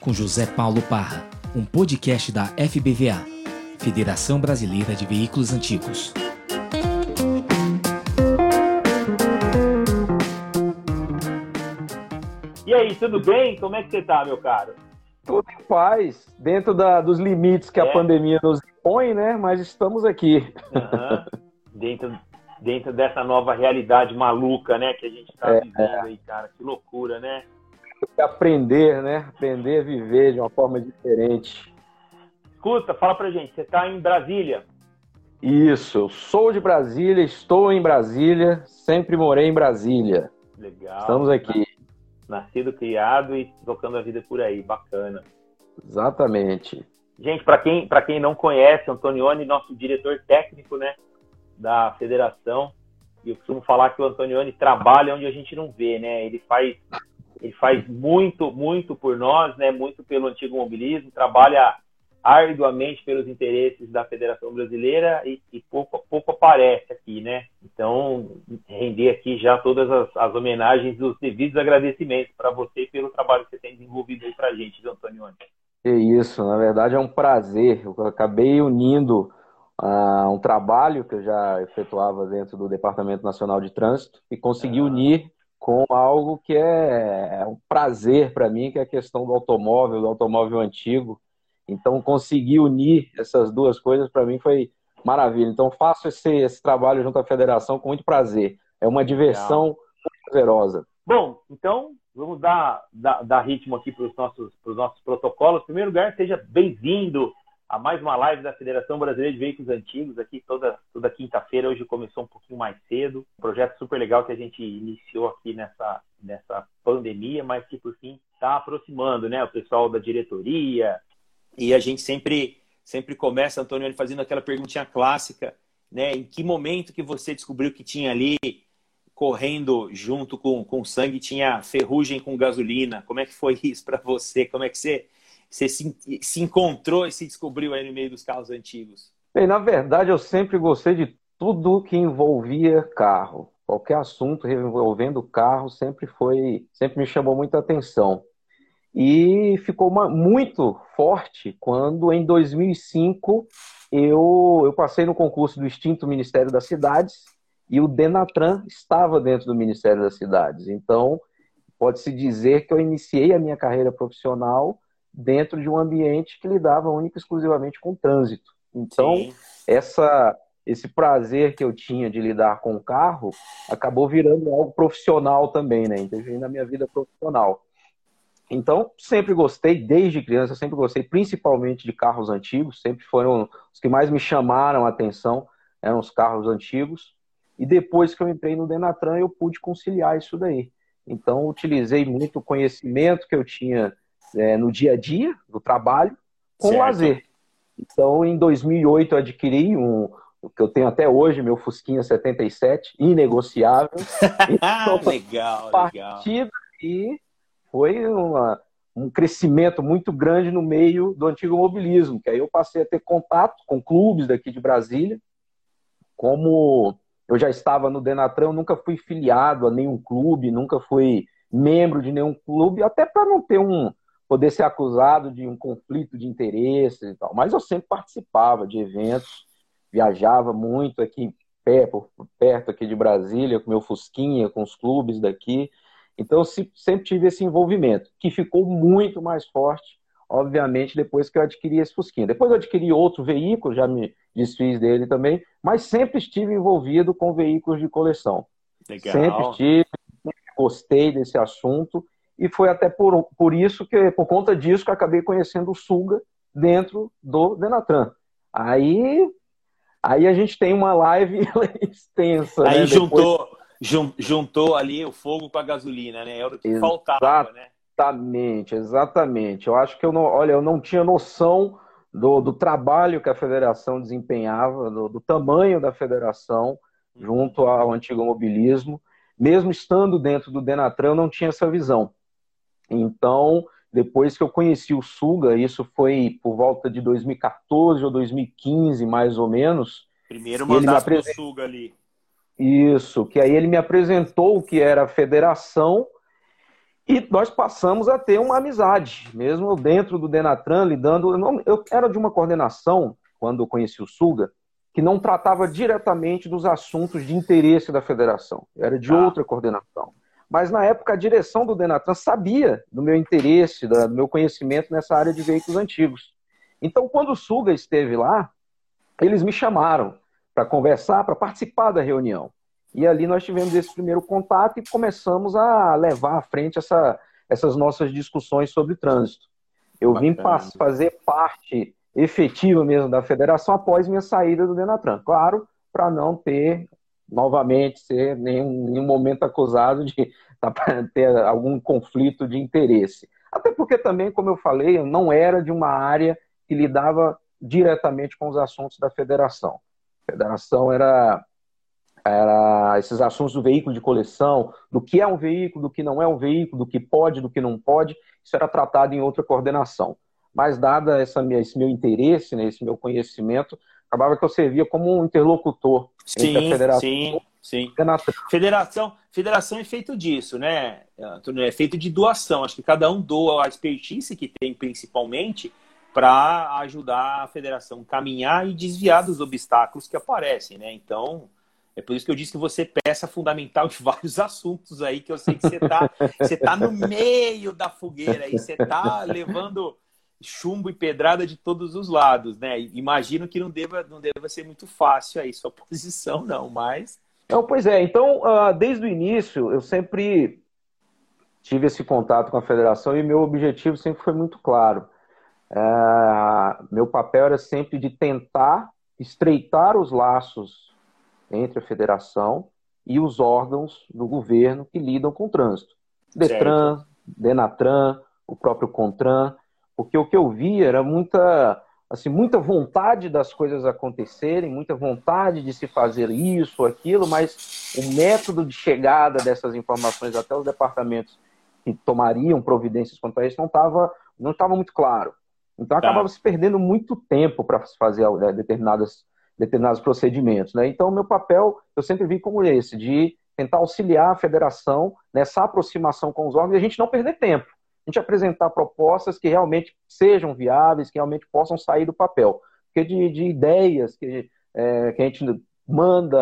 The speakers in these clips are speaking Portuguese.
com José Paulo Parra, um podcast da FBVA, Federação Brasileira de Veículos Antigos. E aí, tudo bem? Como é que você tá, meu caro? Tudo em paz, dentro da, dos limites que é. a pandemia nos impõe, né? Mas estamos aqui. Uhum. dentro, dentro dessa nova realidade maluca, né? Que a gente está é, vivendo é. aí, cara. Que loucura, né? Aprender, né? Aprender a viver de uma forma diferente. Escuta, fala pra gente, você está em Brasília? Isso, eu sou de Brasília, estou em Brasília, sempre morei em Brasília. Legal. Estamos aqui. Nascido, criado e tocando a vida por aí, bacana. Exatamente. Gente, para quem, quem não conhece, Antonioni, nosso diretor técnico né, da federação, e eu costumo falar que o Antonioni trabalha onde a gente não vê, né? Ele faz ele faz muito, muito por nós, né? Muito pelo antigo mobilismo, trabalha arduamente pelos interesses da Federação Brasileira e, e pouco, pouco aparece aqui, né? Então, render aqui já todas as, as homenagens e os devidos agradecimentos para você pelo trabalho que você tem desenvolvido aí para a gente, Antônio. É isso, na verdade é um prazer. Eu acabei unindo uh, um trabalho que eu já efetuava dentro do Departamento Nacional de Trânsito e consegui ah. unir com algo que é, é um prazer para mim, que é a questão do automóvel, do automóvel antigo. Então, conseguir unir essas duas coisas para mim foi maravilha. Então, faço esse, esse, trabalho junto à federação com muito prazer. É uma diversão Legal. muito prazerosa. Bom, então vamos dar, dar, dar ritmo aqui para os nossos, nossos protocolos. Em primeiro lugar, seja bem-vindo a mais uma live da Federação Brasileira de Veículos Antigos, aqui toda, toda quinta-feira. Hoje começou um pouquinho mais cedo. Um projeto super legal que a gente iniciou aqui nessa, nessa pandemia, mas que por fim está aproximando né, o pessoal da diretoria. E a gente sempre, sempre começa, Antônio, fazendo aquela perguntinha clássica, né? Em que momento que você descobriu que tinha ali correndo junto com, com sangue, tinha ferrugem com gasolina? Como é que foi isso para você? Como é que você você se, se encontrou e se descobriu aí no meio dos carros antigos? Bem, na verdade, eu sempre gostei de tudo que envolvia carro. Qualquer assunto envolvendo carro sempre foi, sempre me chamou muita atenção. E ficou uma, muito forte quando, em 2005, eu, eu passei no concurso do extinto Ministério das Cidades e o Denatran estava dentro do Ministério das Cidades. Então, pode-se dizer que eu iniciei a minha carreira profissional dentro de um ambiente que lidava única e exclusivamente com trânsito. Então, essa esse prazer que eu tinha de lidar com o carro acabou virando algo profissional também, né? Interferindo na minha vida profissional. Então, sempre gostei, desde criança, sempre gostei principalmente de carros antigos, sempre foram os que mais me chamaram a atenção, eram os carros antigos. E depois que eu entrei no Denatran, eu pude conciliar isso daí. Então, utilizei muito o conhecimento que eu tinha é, no dia a dia do trabalho com certo. lazer. Então, em 2008, eu adquiri um, o que eu tenho até hoje, meu Fusquinha 77, inegociável. Então, legal, partida e foi uma, um crescimento muito grande no meio do antigo mobilismo, que aí eu passei a ter contato com clubes daqui de Brasília. Como eu já estava no Denatran, eu nunca fui filiado a nenhum clube, nunca fui membro de nenhum clube, até para não ter um, poder ser acusado de um conflito de interesses e tal. Mas eu sempre participava de eventos, viajava muito aqui perto, perto aqui de Brasília, com meu Fusquinha, com os clubes daqui. Então, sempre tive esse envolvimento, que ficou muito mais forte, obviamente, depois que eu adquiri esse Fusquinha. Depois eu adquiri outro veículo, já me desfiz dele também, mas sempre estive envolvido com veículos de coleção. Legal. Sempre estive, sempre gostei desse assunto e foi até por, por isso que, por conta disso, que eu acabei conhecendo o Suga dentro do Denatran. Aí, aí a gente tem uma live extensa. Aí né? juntou, Depois... juntou ali o fogo com a gasolina, né? Era o que exatamente, faltava, né? Exatamente, exatamente. Eu acho que eu não, olha, eu não tinha noção do, do trabalho que a federação desempenhava, do, do tamanho da federação junto ao antigo mobilismo. Mesmo estando dentro do Denatran, eu não tinha essa visão. Então, depois que eu conheci o Suga, isso foi por volta de 2014 ou 2015, mais ou menos. Primeiro mandato apres... do Suga ali. Isso, que aí ele me apresentou o que era a federação E nós passamos a ter uma amizade, mesmo dentro do Denatran, lidando. Eu era de uma coordenação, quando eu conheci o Suga, que não tratava diretamente dos assuntos de interesse da federação, era de ah. outra coordenação. Mas na época a direção do Denatran sabia do meu interesse, do meu conhecimento nessa área de veículos antigos. Então, quando o Suga esteve lá, eles me chamaram para conversar, para participar da reunião. E ali nós tivemos esse primeiro contato e começamos a levar à frente essa, essas nossas discussões sobre trânsito. Eu Bacana. vim fazer parte efetiva mesmo da federação após minha saída do Denatran. Claro, para não ter, novamente, ser nenhum, nenhum momento acusado de ter algum conflito de interesse. Até porque também, como eu falei, eu não era de uma área que lidava diretamente com os assuntos da federação. A federação era era esses assuntos do veículo de coleção, do que é um veículo, do que não é um veículo, do que pode, do que não pode, isso era tratado em outra coordenação. Mas, dada essa, esse meu interesse, né, esse meu conhecimento, acabava que eu servia como um interlocutor sim, entre a federação sim, sim. Federação, federação é feito disso, né, Antônio? É feito de doação. Acho que cada um doa a expertise que tem, principalmente, para ajudar a federação a caminhar e desviar dos obstáculos que aparecem, né? Então, é por isso que eu disse que você é peça fundamental de vários assuntos aí, que eu sei que você está você tá no meio da fogueira aí, você está levando chumbo e pedrada de todos os lados, né? Imagino que não deva, não deva ser muito fácil aí sua posição, não, mas. Não, pois é, então, uh, desde o início, eu sempre tive esse contato com a federação e meu objetivo sempre foi muito claro. Uh, meu papel era sempre de tentar estreitar os laços entre a federação e os órgãos do governo que lidam com o trânsito. Detran, certo. Denatran, o próprio Contran, porque o que eu vi era muita, assim, muita vontade das coisas acontecerem, muita vontade de se fazer isso, aquilo, mas o método de chegada dessas informações até os departamentos que tomariam providências quanto a isso não estava não tava muito claro. Então tá. acabava se perdendo muito tempo para se fazer né, determinadas determinados procedimentos. Né? Então, o meu papel, eu sempre vi como esse, de tentar auxiliar a federação nessa aproximação com os órgãos e a gente não perder tempo. Gente apresentar propostas que realmente sejam viáveis, que realmente possam sair do papel. Porque de, de ideias que, é, que a gente manda,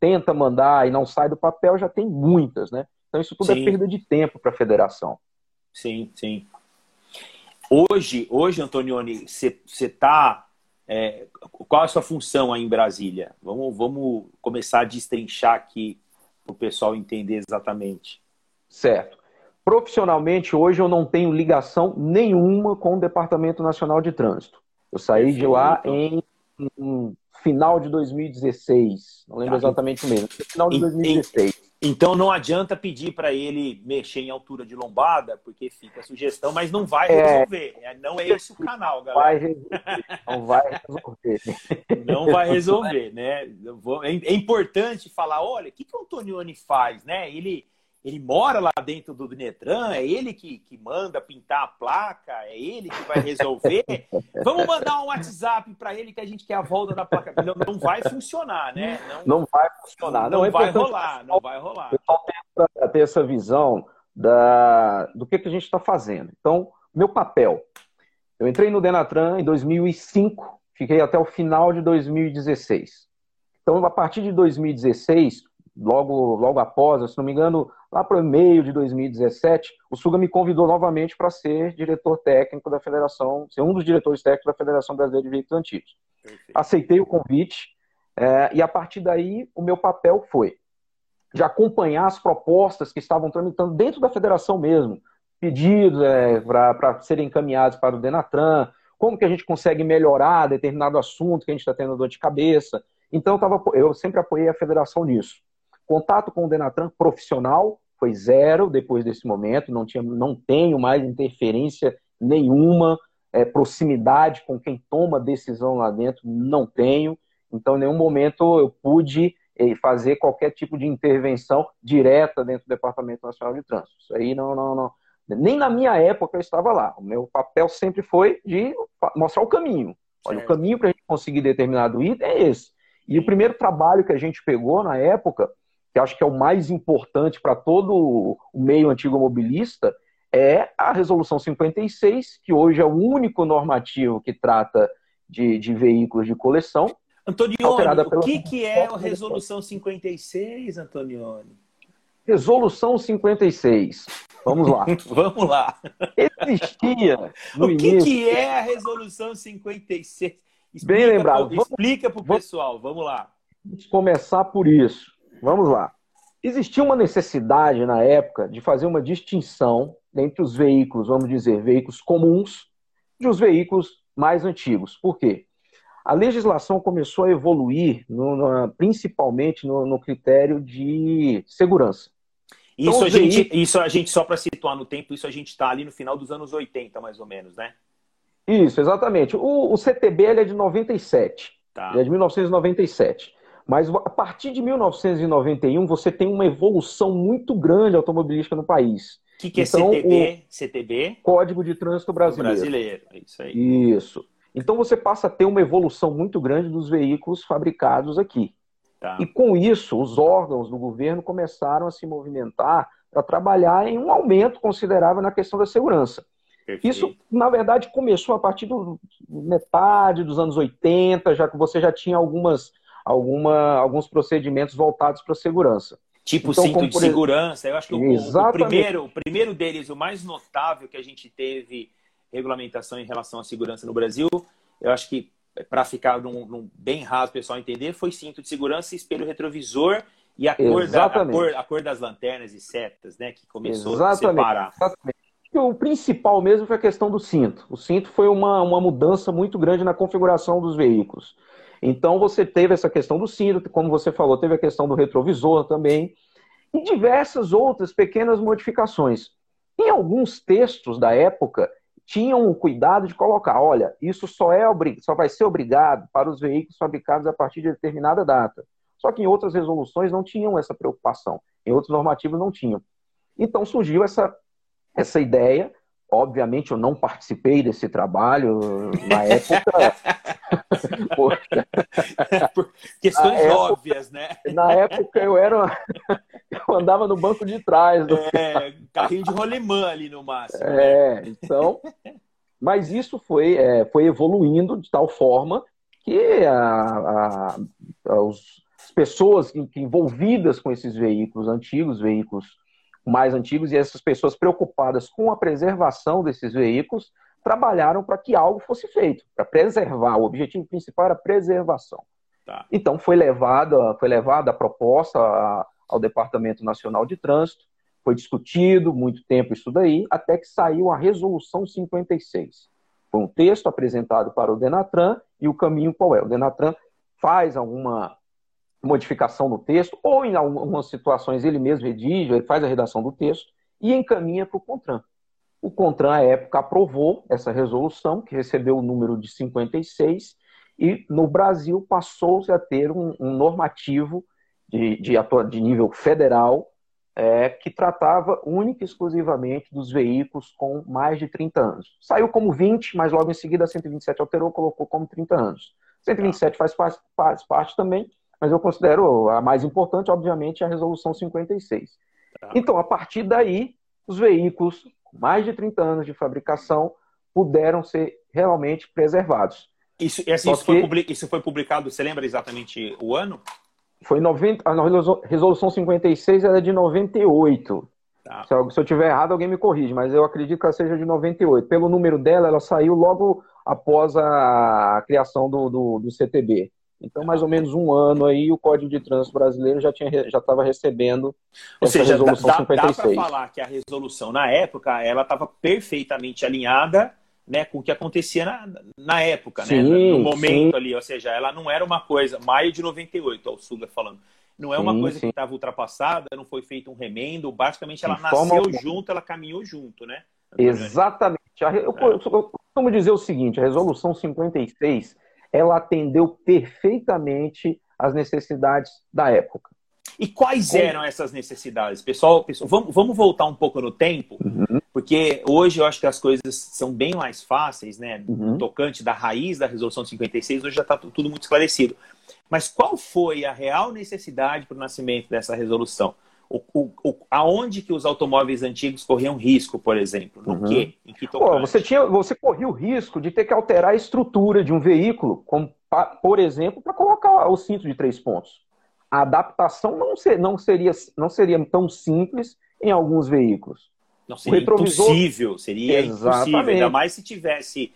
tenta mandar e não sai do papel, já tem muitas, né? Então isso tudo é sim. é perda de tempo para a federação. Sim, sim. Hoje, hoje Antonioni, você está é, qual é a sua função aí em Brasília? Vamos, vamos começar a destrinchar aqui para o pessoal entender exatamente. Certo. Profissionalmente, hoje eu não tenho ligação nenhuma com o Departamento Nacional de Trânsito. Eu saí de lá em, em, final de 2016. Não lembro tá. exatamente o mesmo. Final de 2016. Então não adianta pedir para ele mexer em altura de lombada, porque fica a sugestão, mas não vai é. resolver. É, não é esse o canal, galera. Não vai resolver. Não vai resolver, né? É, é importante falar, olha, o que, que o Antonioni faz, né? Ele ele mora lá dentro do Netran, é ele que, que manda pintar a placa, é ele que vai resolver. Vamos mandar um WhatsApp para ele que a gente quer a volta da placa. Não, não vai funcionar, né? Não, não vai funcionar. Não, não é vai rolar, não vai rolar. Eu só ter essa visão da, do que, que a gente está fazendo. Então, meu papel. Eu entrei no Denatran em 2005, fiquei até o final de 2016. Então, a partir de 2016, logo, logo após, se não me engano, lá para o meio de 2017, o Suga me convidou novamente para ser diretor técnico da Federação, ser um dos diretores técnicos da Federação Brasileira de Veículos Antigos. Aceitei o convite é, e a partir daí o meu papel foi de acompanhar as propostas que estavam tramitando dentro da federação mesmo, pedidos é, para serem encaminhados para o Denatran, como que a gente consegue melhorar determinado assunto que a gente está tendo dor de cabeça. Então, eu, tava, eu sempre apoiei a federação nisso. Contato com o Denatran profissional foi zero depois desse momento, não, tinha, não tenho mais interferência nenhuma, é, proximidade com quem toma decisão lá dentro, não tenho. Então, em nenhum momento eu pude eh, fazer qualquer tipo de intervenção direta dentro do Departamento Nacional de Trânsito. Isso aí não, não, não. Nem na minha época eu estava lá. O meu papel sempre foi de mostrar o caminho. Olha, certo. o caminho para a gente conseguir determinado item é esse. E o primeiro trabalho que a gente pegou na época que acho que é o mais importante para todo o meio antigo mobilista, é a Resolução 56, que hoje é o único normativo que trata de, de veículos de coleção. Antonioni, o que, que é a Resolução 56, Antonioni? Resolução 56. Vamos lá. Vamos lá. Existia. o que, início... que é a Resolução 56? Explica Bem lembrado. Pro, explica para o pessoal. Vamos lá. Vamos começar por isso. Vamos lá. Existia uma necessidade na época de fazer uma distinção entre os veículos, vamos dizer, veículos comuns e os veículos mais antigos. Por quê? A legislação começou a evoluir, no, no, principalmente no, no, critério de segurança. Isso, então, a gente, veículos... isso a gente, só para situar no tempo, isso a gente está ali no final dos anos 80, mais ou menos, né? Isso, exatamente. O, o CTB é de 97. Tá. É de 1997. Mas a partir de 1991, você tem uma evolução muito grande automobilística no país. O que, que é então, CTB? O CTB? Código de Trânsito Brasileiro. Brasileiro, é isso aí. Isso. Então você passa a ter uma evolução muito grande dos veículos fabricados aqui. Tá. E com isso, os órgãos do governo começaram a se movimentar para trabalhar em um aumento considerável na questão da segurança. Perfeito. Isso, na verdade, começou a partir do metade dos anos 80, já que você já tinha algumas, alguma, alguns procedimentos voltados para a segurança. Tipo então, cinto de segurança. Eu acho que o, o, primeiro, o primeiro deles, o mais notável que a gente teve regulamentação em relação à segurança no Brasil, eu acho que para ficar num, num, bem raso o pessoal entender, foi cinto de segurança, espelho retrovisor e a cor, da, a cor, a cor, das lanternas e setas, né? Que começou Exatamente. a separar. Exatamente o principal mesmo foi a questão do cinto. O cinto foi uma, uma mudança muito grande na configuração dos veículos. Então você teve essa questão do cinto, como você falou, teve a questão do retrovisor também, e diversas outras pequenas modificações. Em alguns textos da época, tinham o cuidado de colocar, olha, isso só, é só vai ser obrigado para os veículos fabricados a partir de determinada data. Só que em outras resoluções não tinham essa preocupação, em outros normativos não tinham. Então surgiu essa essa ideia. Obviamente, eu não participei desse trabalho na época. Por questões época, óbvias, né? Na época eu era. Eu andava no banco de trás. Do... É, carrinho de rolemã ali no máximo. É, né? então. Mas isso foi, é, foi evoluindo de tal forma que a, a, os, as pessoas envolvidas com esses veículos antigos, veículos mais antigos, e essas pessoas preocupadas com a preservação desses veículos trabalharam para que algo fosse feito, para preservar. O objetivo principal era a preservação. Tá. Então foi levada, foi levada a proposta ao Departamento Nacional de Trânsito, foi discutido muito tempo isso daí, até que saiu a Resolução 56. Foi um texto apresentado para o Denatran e o caminho qual é? O Denatran faz alguma modificação no texto, ou em algumas situações ele mesmo redige, ele faz a redação do texto e encaminha para o CONTRAN. O CONTRAN, à época, aprovou essa resolução, que recebeu o número de 56, e no Brasil passou-se a ter um, um normativo de, de, de, nível federal é, que tratava única e exclusivamente dos veículos com mais de 30 anos. Saiu como 20, mas logo em seguida a 127 alterou, colocou como 30 anos. 127 faz, faz, faz parte também, mas eu considero a mais importante, obviamente, a resolução 56. Tá. Então, a partir daí, os veículos com mais de 30 anos de fabricação puderam ser realmente preservados. Isso, assim, isso, foi isso, foi publicado, você lembra exatamente o ano? Foi 90, a resolução 56 era de 98. Tá. Se, eu, se eu tiver errado, alguém me corrige, mas eu acredito que ela seja de 98. Pelo número dela, ela saiu logo após a criação do, do, do CTB. Então, mais ou menos um ano aí, o Código de Trânsito Brasileiro já tinha já estava recebendo ou seja, resolução dá, 56. Dá para falar que a resolução na época ela estava perfeitamente alinhada, né, com o que acontecia na, na época, sim, né, no momento sim. ali, ou seja, ela não era uma coisa maio de 98, o Suga falando. Não é uma sim, coisa que estava ultrapassada, não foi feito um remendo, basicamente ela nasceu junto, ela caminhou junto, né? Exatamente. Eu, eu, eu costumo dizer o seguinte, a resolução 56 ela atendeu perfeitamente às necessidades da época. E quais Como... eram essas necessidades? Pessoal, pessoal vamos, vamos voltar um pouco no tempo, uhum. porque hoje eu acho que as coisas são bem mais fáceis, né? Uhum. Tocante da raiz da resolução 56, hoje já está tudo muito esclarecido. Mas qual foi a real necessidade para o nascimento dessa resolução? O, o, o, aonde que os automóveis antigos corriam risco, por exemplo? No uhum. quê? Em que Pô, você, tinha, você corria o risco de ter que alterar a estrutura de um veículo, como, por exemplo, para colocar o cinto de três pontos. A adaptação não, ser, não, seria, não seria tão simples em alguns veículos. Não, seria retrovisor... impossível, seria Exatamente. impossível, ainda mais se tivesse...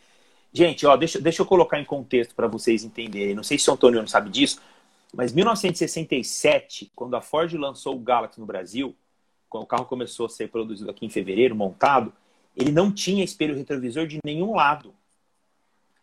Gente, ó, deixa, deixa eu colocar em contexto para vocês entenderem. Não sei se o Antônio não sabe disso, mas 1967, quando a Ford lançou o Galaxy no Brasil, quando o carro começou a ser produzido aqui em fevereiro, montado, ele não tinha espelho retrovisor de nenhum lado.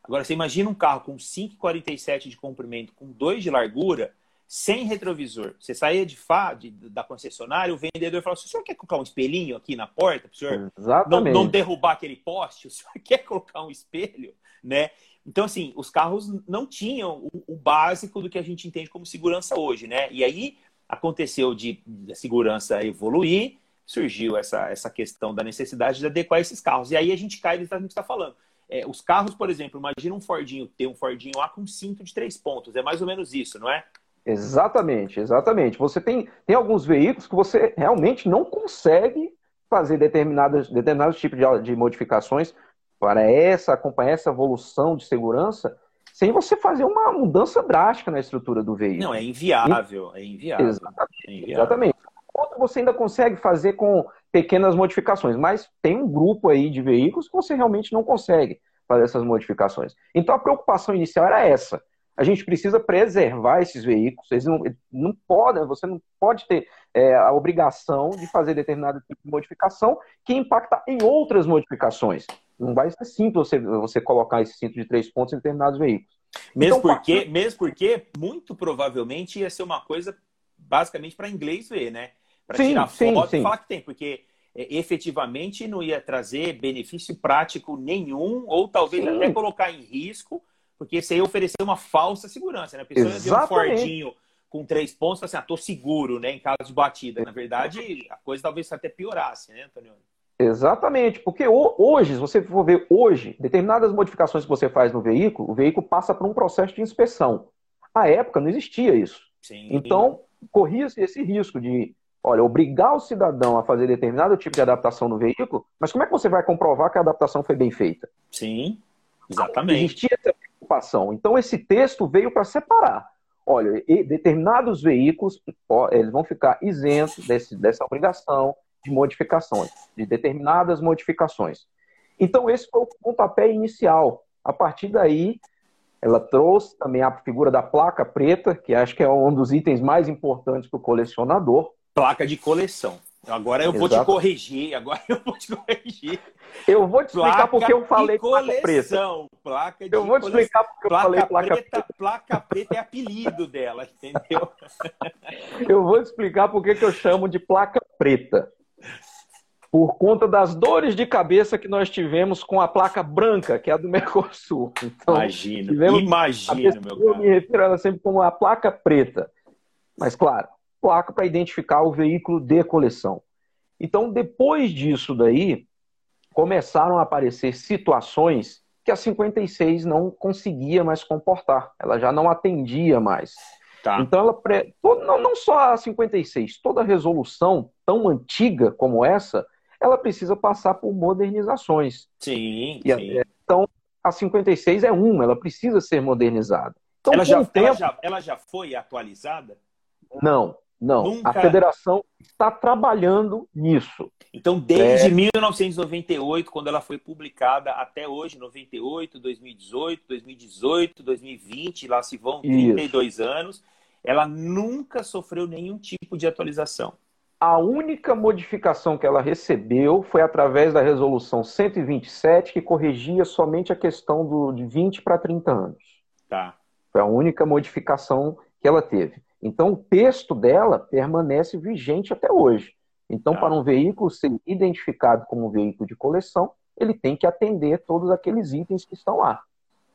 Agora, você imagina um carro com 5,47 de comprimento, com 2 de largura, sem retrovisor. Você saía de, fa, de da concessionária, o vendedor falava: o senhor quer colocar um espelhinho aqui na porta para o senhor não, não, derrubar aquele poste? O senhor quer colocar um espelho? Né? Então, assim, os carros não tinham o, o, básico do que a gente entende como segurança hoje, né? E aí aconteceu de, a segurança evoluir, surgiu essa, essa questão da necessidade de adequar esses carros. E aí a gente cai exatamente o que está falando. É, os carros, por exemplo, imagina um Fordinho ter um Fordinho lá com cinto de três pontos. É mais ou menos isso, não é? Exatamente, exatamente. Você tem, tem alguns veículos que você realmente não consegue fazer determinados, determinados tipos de, de modificações para essa acompanhar essa evolução de segurança sem você fazer uma mudança drástica na estrutura do veículo. Não, é inviável, é inviável. Exatamente. É inviável. exatamente. Outro você ainda consegue fazer com pequenas modificações, mas tem um grupo aí de veículos que você realmente não consegue fazer essas modificações. Então a preocupação inicial era essa. A gente precisa preservar esses veículos. Eles não, não podem, você não pode ter é, a obrigação de fazer determinado tipo de modificação que impacta em outras modificações. Não vai ser simples você, você colocar esse cinto de três pontos em determinados veículos. Mesmo, então, porque, mesmo porque, muito provavelmente, ia ser uma coisa basicamente para inglês ver, né? Para tirar foto sim. e falar que tem, porque é, efetivamente não ia trazer benefício prático nenhum, ou talvez sim. até colocar em risco, porque isso aí ia oferecer uma falsa segurança, né? A pessoa Exatamente. ia ver um Fordinho com três pontos assim, ah, tô seguro, né? Em caso de batida. Na verdade, a coisa talvez até piorasse, né, Antônio? Exatamente, porque hoje, se você for ver hoje, determinadas modificações que você faz no veículo, o veículo passa por um processo de inspeção. À época não existia isso. Sim. Então, corria-se esse risco de, olha, obrigar o cidadão a fazer determinado tipo de adaptação no veículo, mas como é que você vai comprovar que a adaptação foi bem feita? Sim, exatamente. Existia essa preocupação. Então, esse texto veio para separar. Olha, determinados veículos eles vão ficar isentos desse, dessa obrigação, de modificações, de determinadas modificações. Então, esse foi o pontapé inicial. A partir daí, ela trouxe também a figura da placa preta, que acho que é um dos itens mais importantes para o colecionador. Placa de coleção. Agora eu vou te corrigir, agora eu vou te corrigir. Eu vou te explicar porque eu falei placa preta. Placa eu vou te explicar porque eu falei placa preta, preta. Placa preta é apelido dela, entendeu? eu vou te explicar porque que eu chamo de placa preta por conta das dores de cabeça que nós tivemos com a placa branca, que é a do Mercosul. Então, imagino, tivemos, imagino, meu Eu me refiro a ela sempre como a placa preta. Mas, claro, placa para identificar o veículo de coleção. Então, depois disso daí, começaram a aparecer situações que a 56 não conseguia mais comportar. Ela já não atendia mais. Tá. Então, ela pre... não, não só a 56, toda resolução tão antiga como essa, ela precisa passar por modernizações. Sim, e, sim. Então, a 56 é uma, ela precisa ser modernizada. Então, ela, já, tempo... ela, já, ela já foi atualizada? Não, não. Nunca... A federação está trabalhando nisso. Então, desde é... 1998, quando ela foi publicada, até hoje, 98, 2018, 2018, 2020, lá se vão 32 Isso. anos, ela nunca sofreu nenhum tipo de atualização. A única modificação que ela recebeu foi através da resolução 127, que corrigia somente a questão do, de 20 para 30 anos. Tá. Foi a única modificação que ela teve. Então, o texto dela permanece vigente até hoje. Então, tá. para um veículo ser identificado como um veículo de coleção, ele tem que atender todos aqueles itens que estão lá.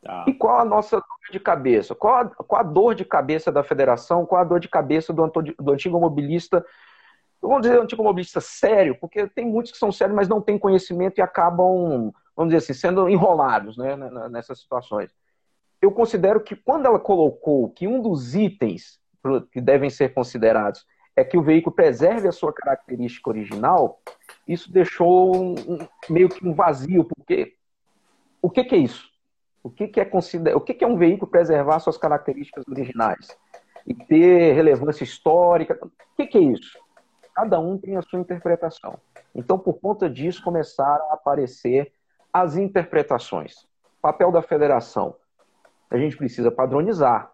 Tá. E qual a nossa dor de cabeça? Qual a, qual a, dor de cabeça da federação? Qual a dor de cabeça do, do antigo mobilista vamos dizer, anticomobilista sério, porque tem muitos que são sérios, mas não têm conhecimento e acabam, vamos dizer assim, sendo enrolados né, nessas situações. eu considero que quando ela colocou que um dos itens que devem ser considerados é que o veículo preserve a sua característica original, isso deixou um, meio que um vazio, porque o que, que é isso? O que, que é consider... o que, que é um veículo preservar suas características originais e ter relevância histórica? O que, que é isso? Cada um tem a sua interpretação. Então, por conta disso, começaram a aparecer as interpretações. Papel da federação. A gente precisa padronizar.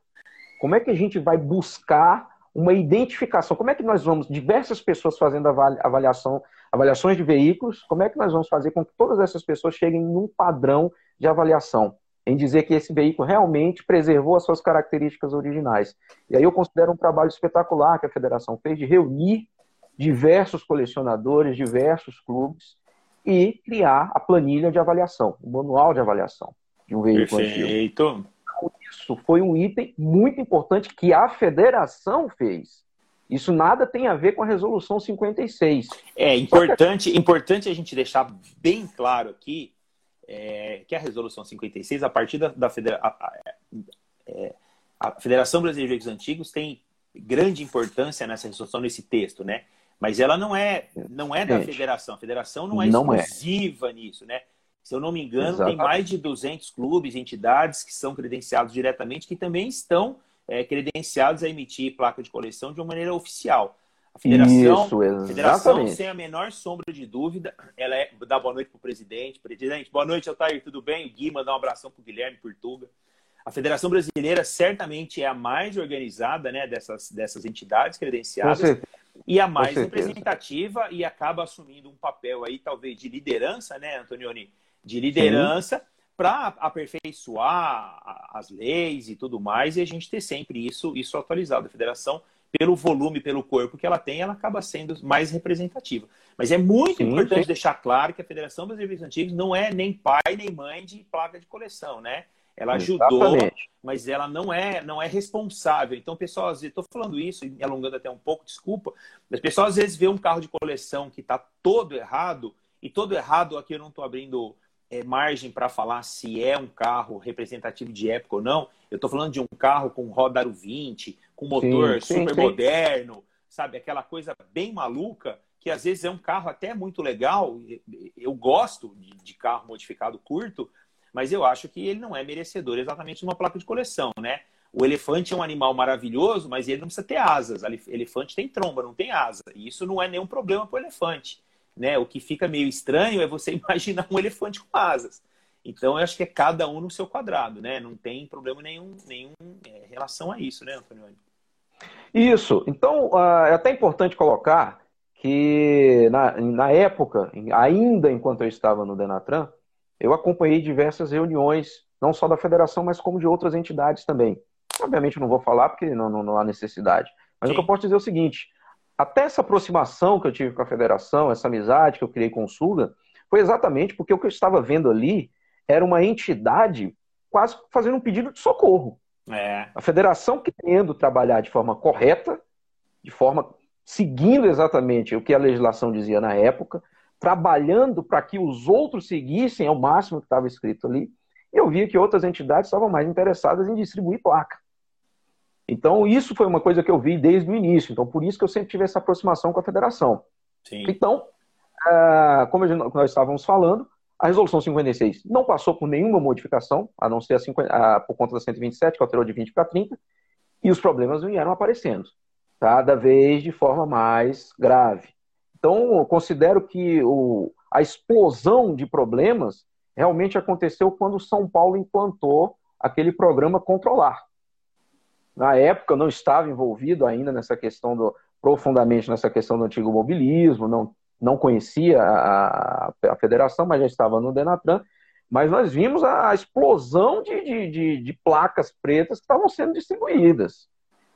Como é que a gente vai buscar uma identificação? Como é que nós vamos, diversas pessoas fazendo avaliação, avaliações de veículos, como é que nós vamos fazer com que todas essas pessoas cheguem num padrão de avaliação? Em dizer que esse veículo realmente preservou as suas características originais. E aí eu considero um trabalho espetacular que a federação fez de reunir diversos colecionadores, diversos clubes e criar a planilha de avaliação, o manual de avaliação de um veículo Perfeito. Antigo. Então, isso foi um item muito importante que a federação fez. Isso nada tem a ver com a resolução 56. É importante, que... importante a gente deixar bem claro aqui é, que a resolução 56, a partir da, da federa... a, é, a Federação Brasileira de Veículos Antigos tem grande importância nessa resolução, nesse texto, né? Mas ela não é, não é da federação. A federação não é não é. exclusiva é. nisso, né? Se eu não me engano, Exatamente. tem mais de 200 clubes, entidades que são credenciados diretamente, que também estão é, credenciados a emitir placa de coleção de uma maneira oficial. A federação, Isso, a federação, sem a menor sombra de dúvida, ela é. Dá boa noite para o presidente. Presidente, boa noite, Altair, tudo bem? O Gui, mandar um abração para o Guilherme Portuga. A Federação Brasileira certamente é a mais organizada né, dessas, dessas entidades credenciadas e a mais representativa e acaba assumindo um papel aí, talvez, de liderança, né, Antonioni? De liderança para aperfeiçoar as leis e tudo mais, e a gente ter sempre isso, isso atualizado. A federação, pelo volume, pelo corpo que ela tem, ela acaba sendo mais representativa. Mas é muito sim, importante sim. deixar claro que a Federação Brasileira de Antigos não é nem pai nem mãe de placa de coleção, né? Ela ajudou, Exatamente. mas ela não é não é responsável. Então, pessoal, às vezes, estou falando isso e me alongando até um pouco, desculpa, mas o pessoal às vezes vê um carro de coleção que está todo errado, e todo errado aqui eu não estou abrindo é, margem para falar se é um carro representativo de época ou não. Eu estou falando de um carro com roda aro 20, com motor sim, super sim, moderno, sabe? Aquela coisa bem maluca, que às vezes é um carro até muito legal. Eu gosto de carro modificado curto, mas eu acho que ele não é merecedor exatamente de uma placa de coleção, né? O elefante é um animal maravilhoso, mas ele não precisa ter asas. Elefante tem tromba, não tem asa. E isso não é nenhum problema para o elefante. Né? O que fica meio estranho é você imaginar um elefante com asas. Então, eu acho que é cada um no seu quadrado, né? Não tem problema nenhum, nenhum é, relação a isso, né, Antônio? Isso. Então, uh, é até importante colocar que na, na época, ainda enquanto eu estava no Denatran, eu acompanhei diversas reuniões, não só da federação, mas como de outras entidades também. Obviamente não vou falar porque não, não, não há necessidade. Mas Sim. o que eu posso dizer é o seguinte: até essa aproximação que eu tive com a federação, essa amizade que eu criei com o Suga, foi exatamente porque o que eu estava vendo ali era uma entidade quase fazendo um pedido de socorro. É. A federação querendo trabalhar de forma correta, de forma seguindo exatamente o que a legislação dizia na época, trabalhando para que os outros seguissem ao máximo que estava escrito ali, eu via que outras entidades estavam mais interessadas em distribuir placa. Então, isso foi uma coisa que eu vi desde o início. Então, por isso que eu sempre tive essa aproximação com a federação. Sim. Então, uh, como nós estávamos falando, a resolução 56 não passou por nenhuma modificação, a não ser a 50, a, por conta da 127, que alterou de 20 para 30, e os problemas vieram aparecendo, cada vez de forma mais grave. Então, considero que o, a explosão de problemas realmente aconteceu quando São Paulo implantou aquele programa Controlar. Na época, eu não estava envolvido ainda nessa questão do profundamente nessa questão do antigo mobilismo, não, não conhecia a, a federação, mas já estava no Denatran. Mas nós vimos a, a explosão de, de, de, de placas pretas que estavam sendo distribuídas.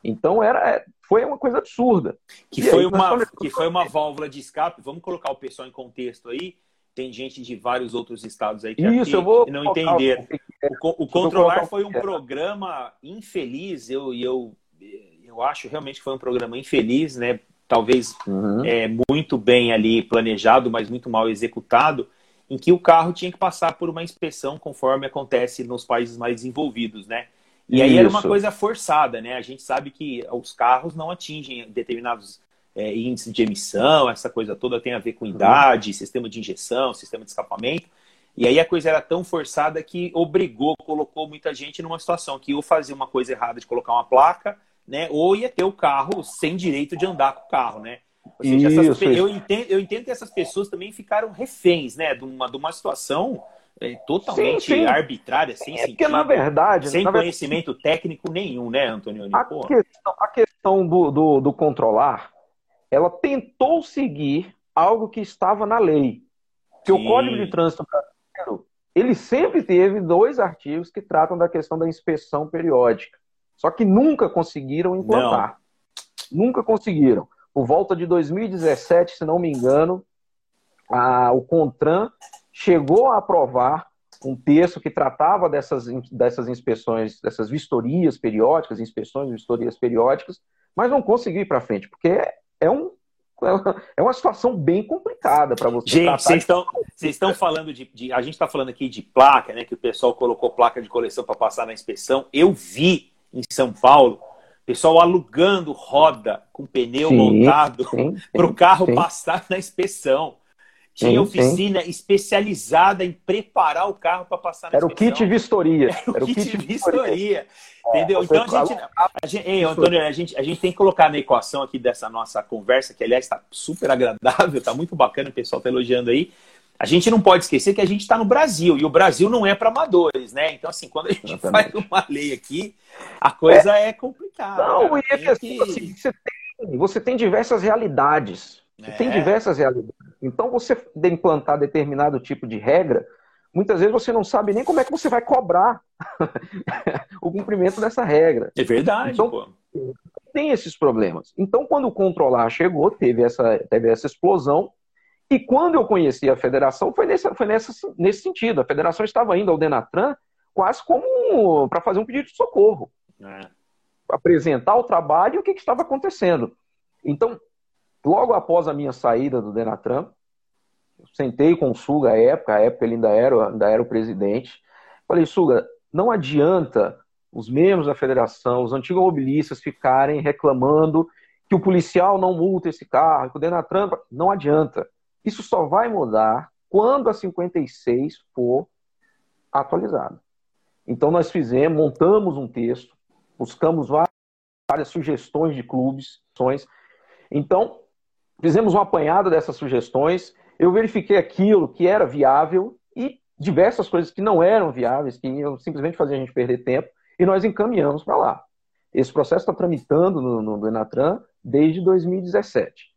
Então era, é, foi uma coisa absurda. Que, foi, aí, uma, que foi uma válvula de escape. Vamos colocar o pessoal em contexto aí. Tem gente de vários outros estados aí que, Isso, eu vou não entenderam. O, o Controlar foi um programa infeliz. Eu, eu, eu acho realmente que foi um programa infeliz, né? Talvez uhum. é, muito bem ali planejado, mas muito mal executado. em que o carro tinha que passar por uma inspeção conforme acontece nos países mais desenvolvidos, né? E aí Isso. era uma coisa forçada, né? A gente sabe que os carros não atingem determinados é, índices de emissão, essa coisa toda tem a ver com uhum. idade, uhum. sistema de injeção, sistema de escapamento. E aí a coisa era tão forçada que obrigou, colocou muita gente numa situação que ou fazia uma coisa errada de colocar uma placa, né? Ou ia ter o carro sem direito de andar com o carro, né? Ou seja, essas, isso, eu, Entendo, eu entendo que essas pessoas também ficaram reféns, né? De uma, de uma situação totalmente sim, sim. arbitrária, sem é sentido. Porque, na verdade... Sem na conhecimento verdade, técnico nenhum, né, Antônio? A questão, a questão do, do, do controlar, ela tentou seguir algo que estava na lei. Que o Código de Trânsito brasileiro, ele sempre teve dois artigos que tratam da questão da inspeção periódica. Só que nunca conseguiram implantar. Não. Nunca conseguiram. Por volta de 2017, se não me engano, a, o CONTRAN chegou a aprovar um texto que tratava dessas, dessas inspeções, dessas vistorias periódicas, inspeções, vistorias periódicas, mas não conseguiu ir para frente, porque é, um, é uma situação bem complicada para você. Gente, vocês estão, vocês estão falando de, de A gente está falando aqui de placa, né? Que o pessoal colocou placa de coleção para passar na inspeção. Eu vi em São Paulo pessoal alugando roda com pneu sim, montado para o carro sim. passar na inspeção. Tinha sim, oficina especializada em preparar o carro para passar na Era inspeção. o kit vistoria. Era, Era o kit, kit vistoria. vistoria. Entendeu? É, então a gente, a gente, Antônio, a gente, a gente tem que colocar na equação aqui dessa nossa conversa, que aliás está super agradável, está muito bacana, o pessoal está elogiando aí. A gente não pode esquecer que a gente está no Brasil e o Brasil não é para amadores, né? Então, assim, quando a gente Exatamente. faz uma lei aqui, a coisa é, é complicada. Não, e é que... assim, você, tem, você tem diversas realidades. É. tem diversas realidades. Então, você implantar determinado tipo de regra, muitas vezes você não sabe nem como é que você vai cobrar o cumprimento dessa regra. É verdade. Então, pô. tem esses problemas. Então, quando o controlar chegou, teve essa, teve essa explosão e quando eu conheci a federação, foi, nesse, foi nessa, nesse sentido. A federação estava indo ao Denatran quase como para fazer um pedido de socorro. É. Apresentar o trabalho e o que, que, estava acontecendo. Então, logo após a minha saída do Denatran, sentei com o Suga à época, à época ele ainda era, ainda era o presidente. Falei, Suga, não adianta os membros da federação, os antigos mobilistas ficarem reclamando que o policial não multa esse carro, que o Denatran. Não adianta. Isso só vai mudar quando a 56 for atualizada. Então nós fizemos, montamos um texto, buscamos várias sugestões de clubes, então fizemos um apanhado dessas sugestões, eu verifiquei aquilo que era viável e diversas coisas que não eram viáveis, que iam simplesmente fazer a gente perder tempo, e nós encaminhamos para lá. Esse processo está tramitando no, no Enatran desde 2017.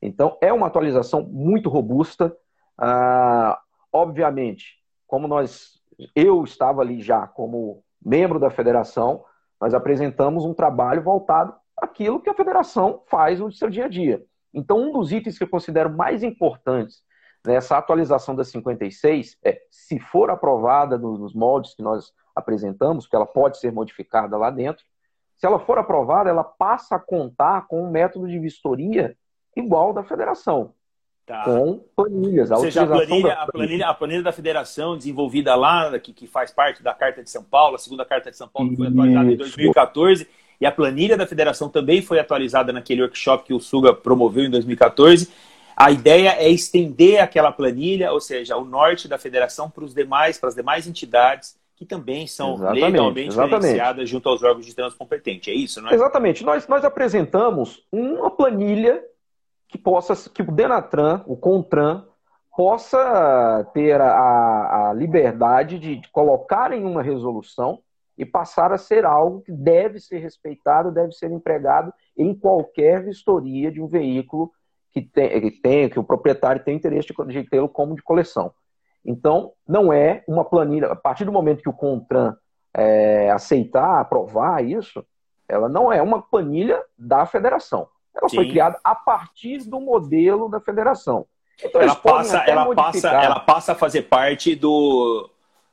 Então, é uma atualização muito robusta. Ah, obviamente, como nós, eu estava ali já como membro da federação, nós apresentamos um trabalho voltado àquilo que a federação faz no seu dia a dia. Então, um dos itens que eu considero mais importantes nessa atualização da 56 é, se for aprovada nos moldes que nós apresentamos, que ela pode ser modificada lá dentro, se ela for aprovada, ela passa a contar com um método de vistoria igual da federação. Tá. Com planilhas. A Ou seja, a planilha, a, planilha, a planilha da federação desenvolvida lá, que, que faz parte da Carta de São Paulo, a segunda Carta de São Paulo que foi atualizada em 2014, e a planilha da federação também foi atualizada naquele workshop que o Suga promoveu em 2014. A ideia é estender aquela planilha, ou seja, o norte da federação para os demais, para as demais entidades que também são exatamente, legalmente exatamente. junto aos órgãos de trânsito competente. É isso, não é? Exatamente. Nós, nós apresentamos uma planilha que possa, que o Denatran, o Contran, possa ter a, a liberdade de, de colocar em uma resolução e passar a ser algo que deve ser respeitado, deve ser empregado em qualquer vistoria de um veículo que tem, que, tem, que o proprietário tem interesse de, de tê-lo como de coleção. Então, não é uma planilha. A partir do momento que o CONTRAN é, aceitar, aprovar isso, ela não é uma planilha da federação. Ela Sim. foi criada a partir do modelo da federação. Então, ela, passa, ela, passa, ela passa a fazer parte do,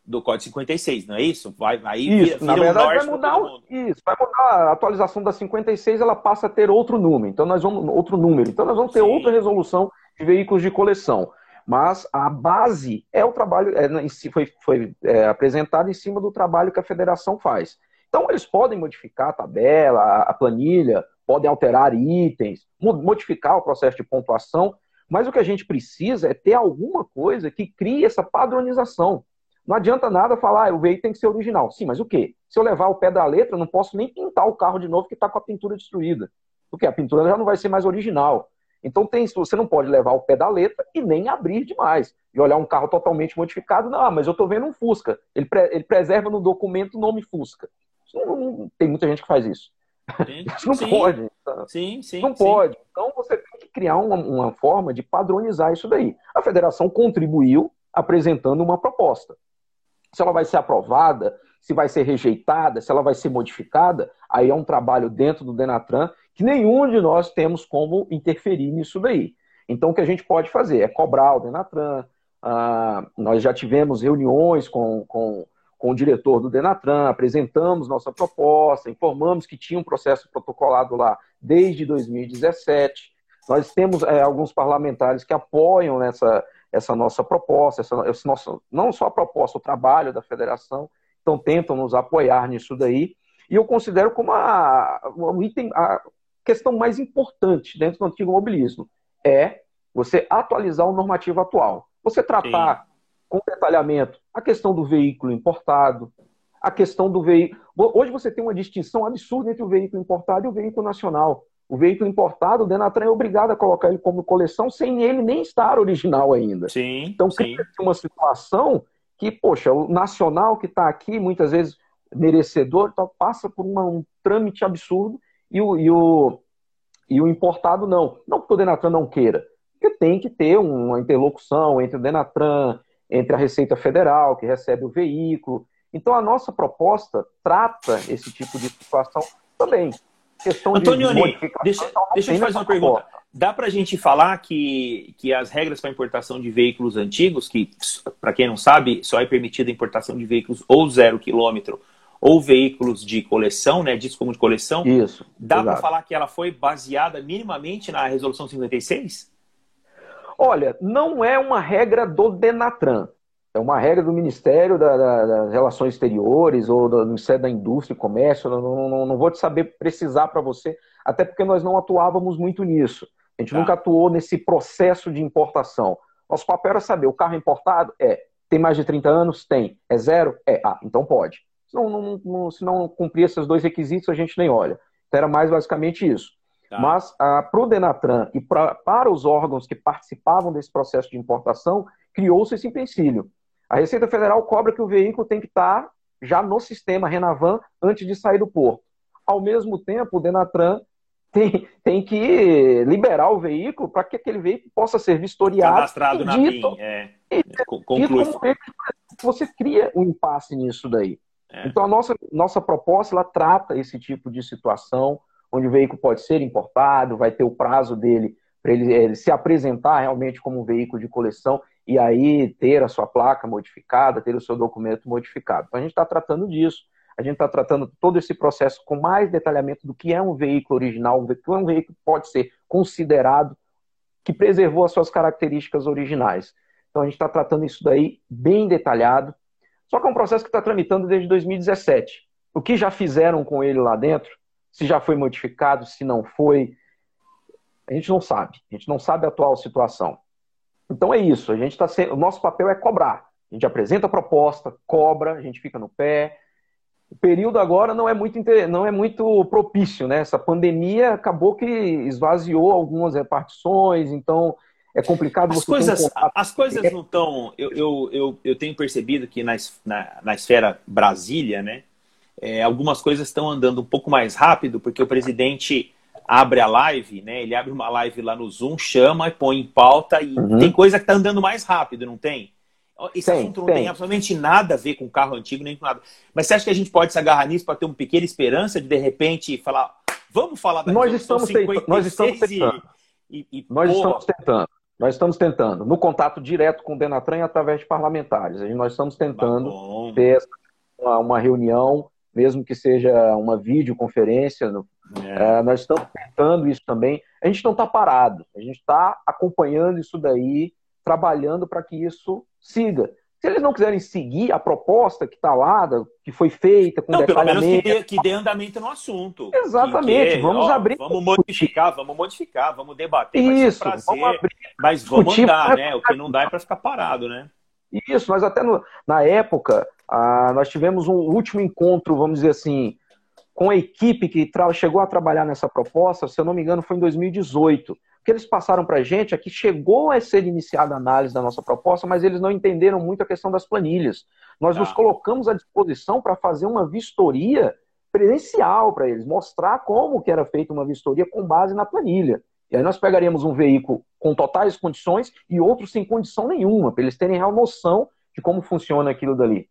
do Código 56, não é isso? Vai, vai isso, vira, na verdade vai mudar, isso, vai mudar a atualização da 56, ela passa a ter outro número. Então nós vamos outro número. Então nós vamos ter Sim. outra resolução de veículos de coleção. Mas a base é o trabalho, é, foi, foi é, apresentado em cima do trabalho que a federação faz. Então, eles podem modificar a tabela, a planilha, podem alterar itens, modificar o processo de pontuação, mas o que a gente precisa é ter alguma coisa que crie essa padronização. Não adianta nada falar, ah, o veículo tem que ser original. Sim, mas o quê? Se eu levar o pé da letra, eu não posso nem pintar o carro de novo que está com a pintura destruída. Porque a pintura já não vai ser mais original. Então tem, você não pode levar o pé da letra e nem abrir demais. E olhar um carro totalmente modificado, não, mas eu estou vendo um Fusca. Ele, pre, ele preserva no documento o nome Fusca. Não, não, tem muita gente que faz isso. Sim, isso não sim. pode. Sim, sim. Não sim. pode. Então você tem que criar uma, uma forma de padronizar isso daí. A federação contribuiu apresentando uma proposta. Se ela vai ser aprovada, se vai ser rejeitada, se ela vai ser modificada, aí é um trabalho dentro do Denatran que nenhum de nós temos como interferir nisso daí. Então, o que a gente pode fazer é cobrar o Denatran. Ah, nós já tivemos reuniões com, com, com o diretor do Denatran, apresentamos nossa proposta, informamos que tinha um processo protocolado lá desde 2017. Nós temos é, alguns parlamentares que apoiam essa, essa nossa proposta, essa, esse nosso, não só a proposta, o trabalho da federação, então tentam nos apoiar nisso daí. E eu considero como a, um item, a, questão mais importante dentro do antigo mobilismo é você atualizar o normativo atual. Você tratar Sim. com detalhamento a questão do veículo importado, a questão do veículo. Hoje você tem uma distinção absurda entre o veículo importado e o veículo nacional. O veículo importado, o Denatran é obrigado a colocar ele como coleção sem ele nem estar original ainda. Sim, então cria uma situação que, poxa, o nacional que está aqui, muitas vezes merecedor, então, passa por uma, um trâmite absurdo e o, e o, e o importado não. Não porque o Denatran não queira, porque tem que ter uma interlocução entre o Denatran, entre a Receita Federal, que recebe o veículo. Então, a nossa proposta trata esse tipo de situação também. Questão Antonioni, de deixa, então deixa eu te fazer uma pergunta. Dá para a gente falar que, que as regras para importação de veículos antigos, que, para quem não sabe, só é permitida a importação de veículos ou zero quilômetro ou veículos de coleção, né, disso como de coleção. Isso. Dá para falar que ela foi baseada minimamente na Resolução 56? Olha, não é uma regra do Denatran. É uma regra do Ministério da, da, das Relações Exteriores ou do Ministério da Indústria e Comércio. Não, não, não vou te saber precisar para você, até porque nós não atuávamos muito nisso. A gente tá. nunca atuou nesse processo de importação. Nosso papel era saber, o carro importado? É. Tem mais de 30 anos? Tem. É zero? É. Ah, então pode. Se não, não, não, se não cumprir esses dois requisitos, a gente nem olha. Então era mais basicamente isso. Tá. Mas ah, para o Denatran e pra, para os órgãos que participavam desse processo de importação, criou-se esse empecilho. A Receita Federal cobra que o veículo tem que estar já no sistema Renavan antes de sair do porto. Ao mesmo tempo, o Denatran tem, tem que liberar o veículo para que aquele veículo possa ser vistoriado. Cadastrado na dito, PIN, é. Conclui. Você cria um impasse nisso daí. É. Então, a nossa, nossa proposta ela trata esse tipo de situação, onde o veículo pode ser importado, vai ter o prazo dele para ele, ele, se apresentar realmente como um veículo de coleção e aí ter a sua placa modificada, ter o seu documento modificado. Então, a gente está tratando disso. A gente está tratando todo esse processo com mais detalhamento do que é um veículo original, o que é um veículo que pode ser considerado que preservou as suas características originais. Então, a gente está tratando isso daí bem detalhado só que é um processo que está tramitando desde 2017. O que já fizeram com ele lá dentro, se já foi modificado, se não foi, a gente não sabe. A gente não sabe a atual situação. Então é isso. A gente está o nosso papel é cobrar. A gente apresenta a proposta, cobra, a gente fica no pé. O período agora não é muito não é muito propício, né? Essa pandemia acabou que esvaziou algumas repartições, então é complicado as coisas, um As coisas não estão. Eu, eu, eu, eu, tenho percebido que na, na, na esfera Brasília, né, é, algumas coisas estão andando um pouco mais rápido, porque o presidente abre a live, né? Ele abre uma live lá no Zoom, chama, põe em pauta e uhum. tem coisa que está andando mais rápido, não tem? Esse tem, assunto não tem. tem. absolutamente nada a ver com carro antigo, nem com nada. Mas você acha que a gente pode se agarrar nisso para ter uma pequena esperança de, de repente, falar, vamos falar da nós estamos, tentando, nós estamos tentando. E, e, nós porra, estamos tentando. Nós estamos tentando, no contato direto com o Denatran através de parlamentares. Nós estamos tentando tá ter uma, uma, reunião, mesmo que seja uma videoconferência. É. É, nós estamos tentando isso também. A gente não está parado, a gente está acompanhando isso daí, trabalhando para que isso siga. Se eles não quiserem seguir a proposta que está lá, que foi feita, com não, detalhamento... Pelo menos que dê, que dê andamento no assunto. Exatamente, que, vamos ó, abrir... Vamos modificar, vamos modificar, vamos debater, Isso, prazer, vamos abrir, mas vamos andar, né? O que não dá é para ficar parado, né? Isso, nós até no, na época, ah, nós tivemos um último encontro, vamos dizer assim, com a equipe que chegou a trabalhar nessa proposta, se eu não me engano, foi em 2018. O que eles passaram para a gente é que chegou a ser iniciada a análise da nossa proposta, mas eles não entenderam muito a questão das planilhas. Nós ah. nos colocamos à disposição para fazer uma vistoria presencial para eles, mostrar como que era feita uma vistoria com base na planilha. E aí nós pegaríamos um veículo com totais condições e outro sem condição nenhuma, para eles terem real noção de como funciona aquilo dali.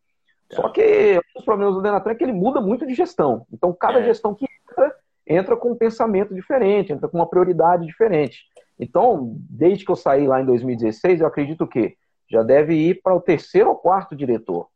Só que um dos problemas do Denatran é que ele muda muito de gestão. Então, cada é. gestão que entra, entra com um pensamento diferente, entra com uma prioridade diferente. Então, desde que eu saí lá em 2016, eu acredito que já deve ir para o terceiro ou quarto diretor.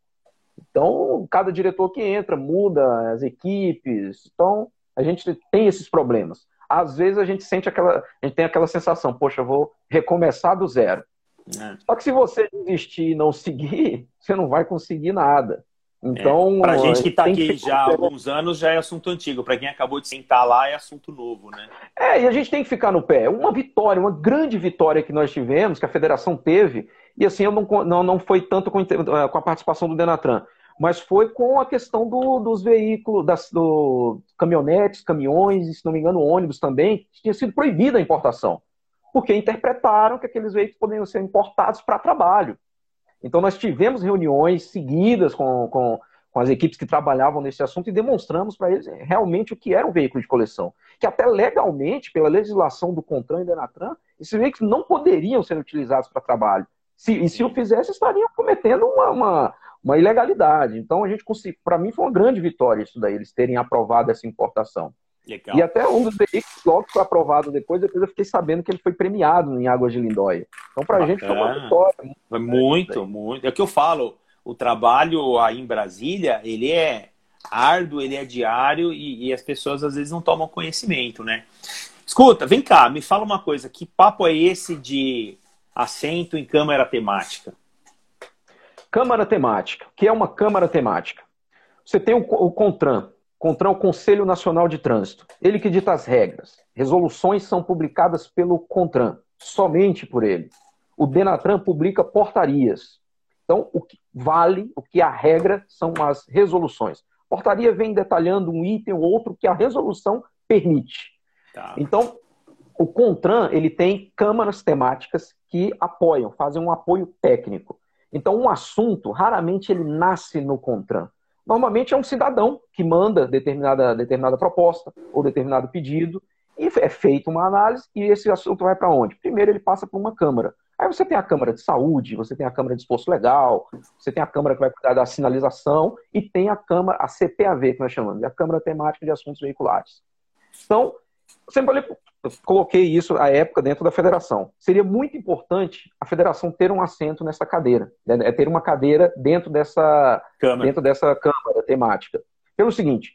Então, cada diretor que entra muda as equipes. Então, a gente tem esses problemas. Às vezes a gente sente aquela, a gente tem aquela sensação, poxa, eu vou recomeçar do zero. É. Só que se você desistir e não seguir, você não vai conseguir nada. Então, é, para gente que está aqui que já há alguns anos, já é assunto antigo. Para quem acabou de sentar lá, é assunto novo, né? É, e a gente tem que ficar no pé. Uma vitória, uma grande vitória que nós tivemos, que a federação teve, e assim, eu não, não, não foi tanto com, eh, com a participação do Denatran, mas foi com a questão do, dos veículos, das do, caminhonetes, caminhões, e se não me engano, ônibus também, que tinha sido proibida a importação porque interpretaram que aqueles veículos poderiam ser importados para trabalho. Então, nós tivemos reuniões seguidas com, com, com, as equipes que trabalhavam nesse assunto e demonstramos para eles realmente o que era um veículo de coleção. Que até legalmente, pela legislação do CONTRAN e da ENATRAN, esses veículos não poderiam ser utilizados para trabalho. Se, e se o fizesse, estariam cometendo uma, uma, uma ilegalidade. Então, a gente para mim, foi uma grande vitória isso daí, eles terem aprovado essa importação. Legal. E até um dos veículos logo foi aprovado depois, depois eu fiquei sabendo que ele foi premiado em Águas de Lindóia. Então, para a gente foi uma vitória. Muito, muito, muito. É o que eu falo, o trabalho aí em Brasília, ele é árduo, ele é diário e, e, as pessoas às vezes não tomam conhecimento, né? Escuta, vem cá, me fala uma coisa, que papo é esse de assento em câmara temática? Câmara temática, que é uma câmara temática. Você tem o, o CONTRAN, CONTRAN é o Conselho Nacional de Trânsito. Ele que dita as regras. Resoluções são publicadas pelo CONTRAN, somente por ele. O DENATRAN publica portarias. Então, o que vale, o que a regra, são as resoluções. Portaria vem detalhando um item ou outro que a resolução permite. Tá. Então, o CONTRAN ele tem câmaras temáticas que apoiam, fazem um apoio técnico. Então, um assunto, raramente ele nasce no CONTRAN normalmente é um cidadão que manda determinada, determinada proposta ou determinado pedido e é feita uma análise e esse assunto vai para onde? Primeiro ele passa por uma Câmara. Aí você tem a Câmara de Saúde, você tem a Câmara de Esforço Legal, você tem a Câmara que vai cuidar da sinalização e tem a Câmara, a CPAV, que nós chamamos, a Câmara Temática de Assuntos Veiculares. Então, sempre falei, eu coloquei isso à época dentro da federação. Seria muito importante a federação ter um assento nessa cadeira, né? é ter uma cadeira dentro dessa câmara, dentro dessa câmara temática. Pelo seguinte,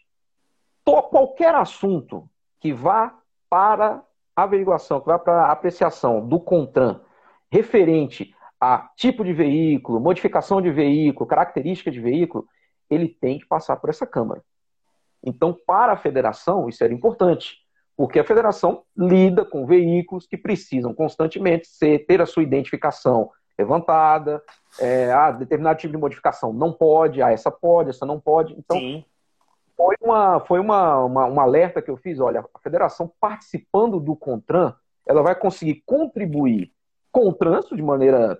qualquer assunto que vá para averiguação, que vá para apreciação do CONTRAN referente a tipo de veículo, modificação de veículo, característica de veículo, ele tem que passar por essa Câmara. Então, para a federação, isso era importante. Porque a federação lida com veículos que precisam constantemente ser, ter a sua identificação levantada, é, ah, determinado tipo de modificação não pode, ah, essa pode, essa não pode. Então, Sim. foi, uma, foi uma, uma, uma alerta que eu fiz, olha, a federação participando do CONTRAN, ela vai conseguir contribuir com o trânsito de maneira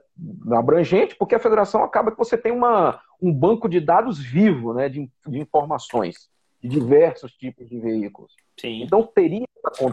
abrangente, porque a federação acaba que você tem uma, um banco de dados vivo né, de, de informações de diversos tipos de veículos. Sim. Então teria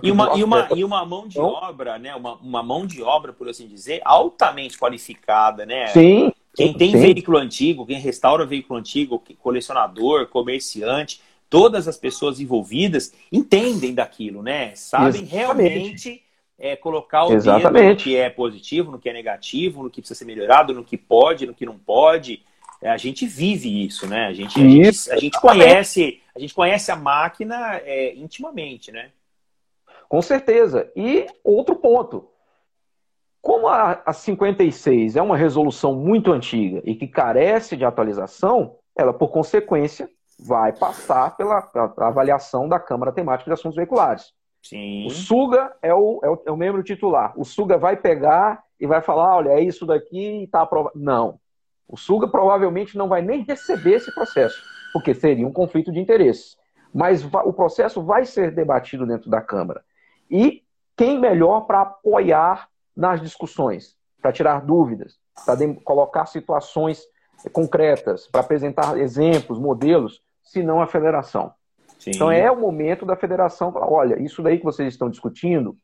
e uma, e uma, e uma mão de então, obra, né? Uma, uma mão de obra, por assim dizer, altamente qualificada, né? Sim. Quem tem sim. veículo antigo, quem restaura veículo antigo, colecionador, comerciante, todas as pessoas envolvidas entendem daquilo, né? Sabem Exatamente. realmente é, colocar o Exatamente. dedo no que é positivo, no que é negativo, no que precisa ser melhorado, no que pode, no que não pode. É, a gente vive isso, né? A gente, a gente, a gente conhece a gente conhece a máquina é, intimamente, né? Com certeza. E outro ponto. Como a, a 56 é uma resolução muito antiga e que carece de atualização, ela, por consequência, vai passar pela avaliação da Câmara Temática de Assuntos Veiculares. Sim. O Suga é o, é, o, é o membro titular. O Suga vai pegar e vai falar: olha, é isso daqui e está aprovado. Não. O Suga provavelmente não vai nem receber esse processo, porque seria um conflito de interesses. Mas o processo vai ser debatido dentro da Câmara. E quem melhor para apoiar nas discussões, para tirar dúvidas, para colocar situações concretas, para apresentar exemplos, modelos, se não a federação? Sim. Então é o momento da federação falar: olha, isso daí que vocês estão discutindo,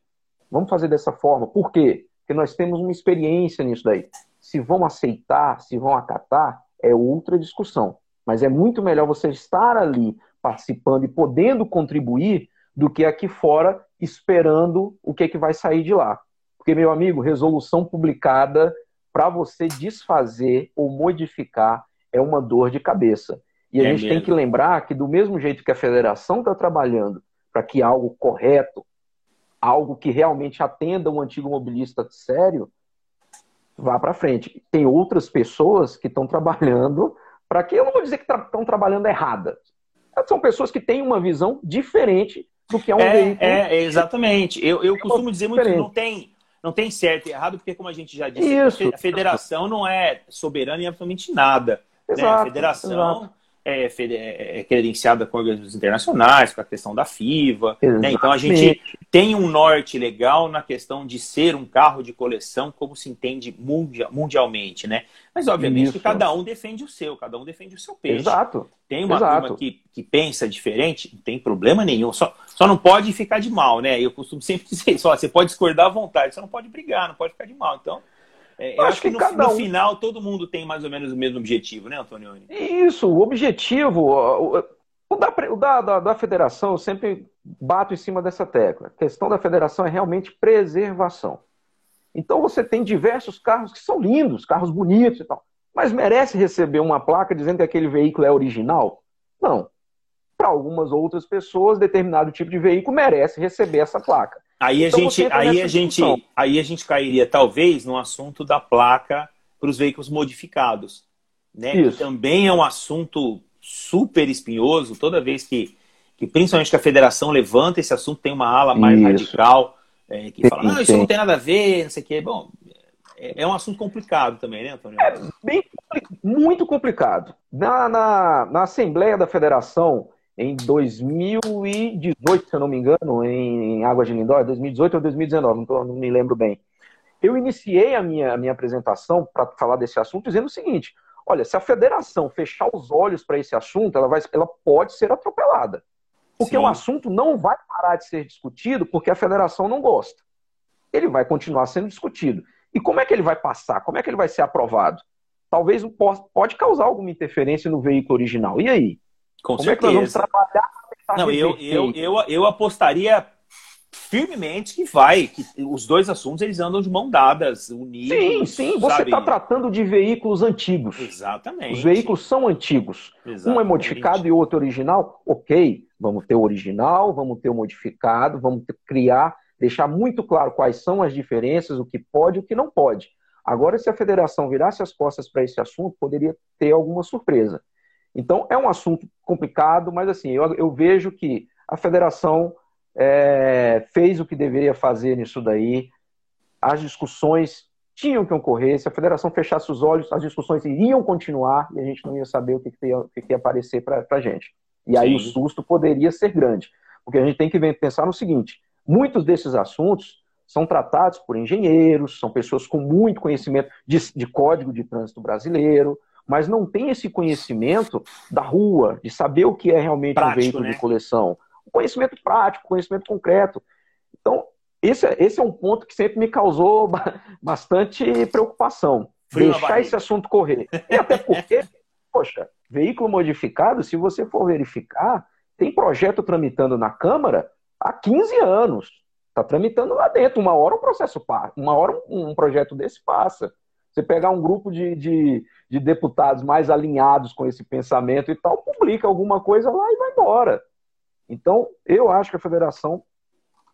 vamos fazer dessa forma. Por quê? Porque nós temos uma experiência nisso daí. Se vão aceitar, se vão acatar, é outra discussão. Mas é muito melhor você estar ali participando e podendo contribuir do que aqui fora esperando o que, é que vai sair de lá. Porque, meu amigo, resolução publicada para você desfazer ou modificar é uma dor de cabeça. E a é gente mesmo. tem que lembrar que, do mesmo jeito que a federação está trabalhando para que algo correto, algo que realmente atenda um antigo mobilista sério, vá para frente. Tem outras pessoas que estão trabalhando para que, eu não vou dizer que estão tra trabalhando errada, são pessoas que têm uma visão diferente do que é um é, veículo. É, exatamente. Eu, eu costumo dizer muito que não tem, não tem certo e errado, porque, como a gente já disse, Isso. a federação não é soberana em absolutamente nada. Exato, né? A federação exato é, é, é, credenciada com organismos internacionais, com a questão da FIVA. Né? Então a gente tem um norte legal na questão de ser um carro de coleção, como se entende mundial, mundialmente, né? Mas obviamente que cada um defende o seu, cada um defende o seu peixe. Exato. Tem uma Exato. turma que, que pensa diferente, não tem problema nenhum. Só, só não pode ficar de mal, né? Eu costumo sempre dizer isso, você pode discordar à vontade, você não pode brigar, não pode ficar de mal. Então, é, eu acho, acho que, que, no, um... no, final todo mundo tem mais ou menos o mesmo objetivo, né, Antonioni? Isso, o objetivo. O, o, da, o da, da, da, federação, eu sempre bato em cima dessa tecla. A questão da federação é realmente preservação. Então você tem diversos carros que são lindos, carros bonitos e tal. Mas merece receber uma placa dizendo que aquele veículo é original? Não. Para algumas outras pessoas, determinado tipo de veículo merece receber essa placa. Aí a, então, gente, aí, a gente, aí a gente cairia, talvez, no assunto da placa para os veículos modificados. Né? Isso. Que também é um assunto super espinhoso, toda vez que, que, principalmente que a federação levanta esse assunto, tem uma ala mais isso. radical é, que fala, não, isso não tem nada a ver, não sei o quê. Bom, é, é um assunto complicado também, né, Antônio? É bem, muito complicado. Na, na, na Assembleia da Federação, em 2018, se eu não me engano, em Águas de Lindóia, 2018 ou 2019, não, tô, não me lembro bem. Eu iniciei a minha, a minha apresentação para falar desse assunto dizendo o seguinte: olha, se a federação fechar os olhos para esse assunto, ela, vai, ela pode ser atropelada. Porque Sim. o assunto não vai parar de ser discutido porque a federação não gosta. Ele vai continuar sendo discutido. E como é que ele vai passar? Como é que ele vai ser aprovado? Talvez pode causar alguma interferência no veículo original. E aí? Com Como certeza. é que nós vamos trabalhar? Não, eu, eu, eu, eu apostaria firmemente que vai, que os dois assuntos eles andam de mão dadas, unidos. Sim, sim, você está tratando de veículos antigos. Exatamente. Os veículos são antigos. Exatamente. Um é modificado e o outro original. Ok, vamos ter o original, vamos ter o modificado, vamos ter, criar, deixar muito claro quais são as diferenças, o que pode e o que não pode. Agora, se a federação virasse as costas para esse assunto, poderia ter alguma surpresa. Então, é um assunto complicado, mas assim, eu, eu vejo que a federação é, fez o que deveria fazer nisso daí, as discussões tinham que ocorrer, se a federação fechasse os olhos, as discussões iriam continuar e a gente não ia saber o que, que, ia, o que, que ia aparecer para a gente. E aí Sim. o susto poderia ser grande, porque a gente tem que pensar no seguinte: muitos desses assuntos são tratados por engenheiros, são pessoas com muito conhecimento de, de código de trânsito brasileiro, mas não tem esse conhecimento da rua, de saber o que é realmente prático, um veículo né? de coleção. Conhecimento prático, conhecimento concreto. Então, esse, é, esse é um ponto que sempre me causou bastante preocupação. Frio deixar esse assunto correr. E até porque, poxa, veículo modificado, se você for verificar, tem projeto tramitando na Câmara há 15 anos. Está tramitando lá dentro. Uma hora um processo passa, uma hora um projeto desse passa. Você pegar um grupo de, de, de deputados mais alinhados com esse pensamento e tal, publica alguma coisa lá e vai embora. Então, eu acho que a federação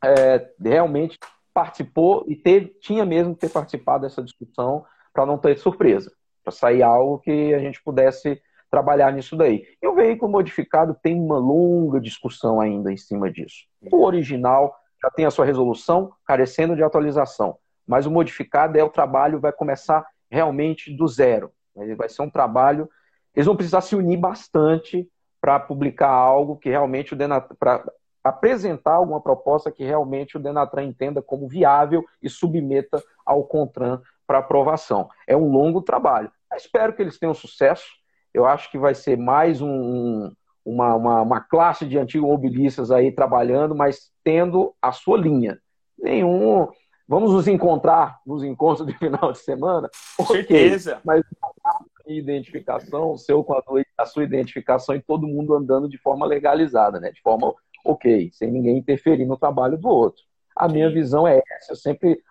é, realmente participou e teve, tinha mesmo que ter participado dessa discussão para não ter surpresa, para sair algo que a gente pudesse trabalhar nisso daí. E o veículo modificado tem uma longa discussão ainda em cima disso. O original já tem a sua resolução, carecendo de atualização, mas o modificado é o trabalho, vai começar realmente do zero. Vai ser um trabalho. Eles vão precisar se unir bastante para publicar algo que realmente o Denatran, para apresentar alguma proposta que realmente o Denatran entenda como viável e submeta ao CONTRAN para aprovação. É um longo trabalho. Eu espero que eles tenham sucesso. Eu acho que vai ser mais um, uma, uma, uma, classe de antigos mobilistas aí trabalhando, mas tendo a sua linha. Nenhum. Vamos nos encontrar nos encontros de final de semana? Com certeza. Mas identificação, o seu com a, a sua identificação e todo mundo andando de forma legalizada, né? De forma ok, sem ninguém interferir no trabalho do outro. A minha visão é essa. Eu sempre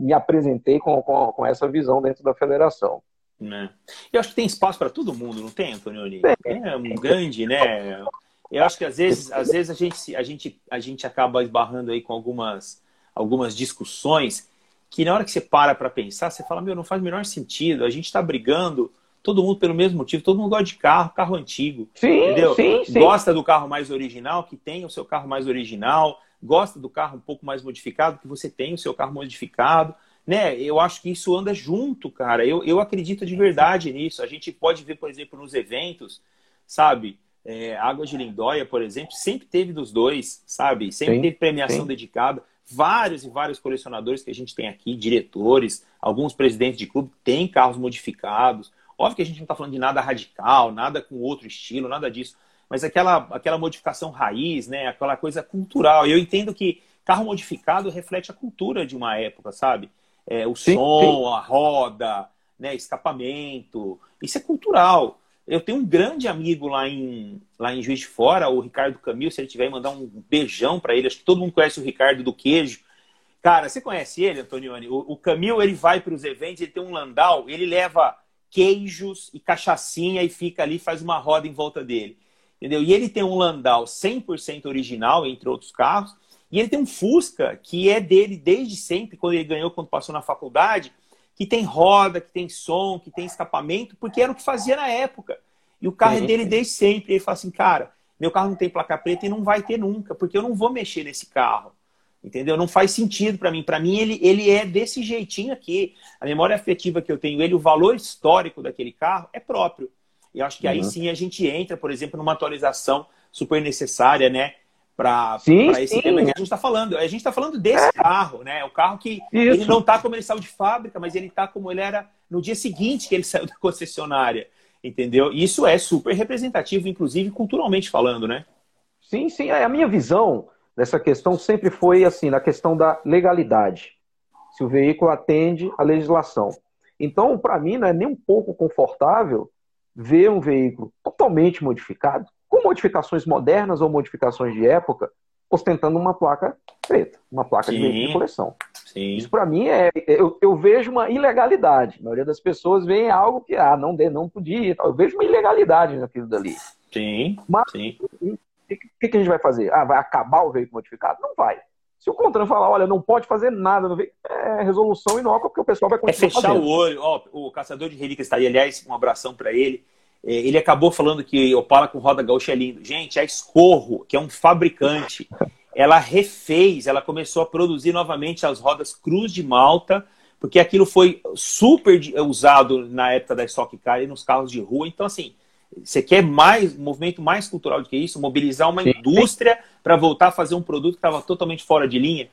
me apresentei com, com, com, essa visão dentro da federação. Né? Eu acho que tem espaço para todo mundo, não tem, Antonioni? É um grande, né? Eu acho que às vezes, às vezes a gente, a gente, a gente acaba esbarrando aí com algumas, algumas discussões que na hora que você para para pensar, você fala, meu, não faz o menor sentido. A gente está brigando todo mundo pelo mesmo motivo, todo mundo gosta de carro, carro antigo. Sim, entendeu? Sim, sim. Gosta do carro mais original, que tem o seu carro mais original, gosta do carro um pouco mais modificado, que você tem o seu carro modificado. Né? Eu acho que isso anda junto, cara. Eu, eu acredito de verdade nisso. A gente pode ver, por exemplo, nos eventos, sabe? É, Água de Lindóia, por exemplo, sempre teve dos dois, sabe? Sempre teve premiação dedicada. Vários e vários colecionadores que a gente tem aqui, diretores, alguns presidentes de clube, têm carros modificados. Óbvio que a gente não está falando de nada radical, nada com outro estilo, nada disso. Mas aquela, aquela modificação raiz, né? Aquela coisa cultural. Eu entendo que carro modificado reflete a cultura de uma época, sabe? É, o sim, som, sim. a roda, né? escapamento. Isso é cultural. Eu tenho um grande amigo lá em, lá em Juiz de Fora, o Ricardo Camil, se ele tiver, mandar um beijão para ele. Acho que todo mundo conhece o Ricardo do Queijo. Cara, você conhece ele, Antonioni? O, o Camil, ele vai para os eventos, ele tem um landau, ele leva queijos e cachaçinha e fica ali faz uma roda em volta dele. Entendeu? E ele tem um Landau 100% original, entre outros carros, e ele tem um Fusca que é dele desde sempre, quando ele ganhou, quando passou na faculdade, que tem roda, que tem som, que tem escapamento, porque era o que fazia na época. E o carro é dele desde sempre. Ele fala assim, cara, meu carro não tem placa preta e não vai ter nunca, porque eu não vou mexer nesse carro. Entendeu? Não faz sentido para mim. Para mim, ele, ele é desse jeitinho aqui. A memória afetiva que eu tenho, ele, o valor histórico daquele carro é próprio. E acho que uhum. aí sim a gente entra, por exemplo, numa atualização super necessária, né? Para esse sim. tema que a gente está falando. A gente está falando desse é. carro, né? O carro que Isso. ele não está como ele saiu de fábrica, mas ele está como ele era no dia seguinte que ele saiu da concessionária. Entendeu? Isso é super representativo, inclusive culturalmente falando, né? Sim, sim. É, a minha visão dessa questão sempre foi assim, na questão da legalidade. Se o veículo atende à legislação. Então, para mim, não é nem um pouco confortável ver um veículo totalmente modificado, com modificações modernas ou modificações de época, ostentando uma placa preta, uma placa Sim. de coleção. Sim. Isso para mim é, eu, eu, vejo uma ilegalidade. A maioria das pessoas vê algo que ah, não não podia. Eu vejo uma ilegalidade naquilo dali. Sim. Mas. O que, que, a gente vai fazer? Ah, vai acabar o veículo modificado? Não vai. Se o Contran falar, olha, não pode fazer nada no veículo, é resolução inócua, porque o pessoal vai continuar É fechar fazendo. o olho. Ó, o caçador de relíquias está aí, aliás, um abração para ele. É, ele acabou falando que Opala com roda gaúcha é lindo. Gente, a Escorro, que é um fabricante, ela refez, ela começou a produzir novamente as rodas Cruz de Malta, porque aquilo foi super usado na época da Stock Car e nos carros de rua. Então, assim, você quer mais, um movimento mais cultural do que isso? Mobilizar uma indústria para voltar a fazer um produto que estava totalmente fora de linha?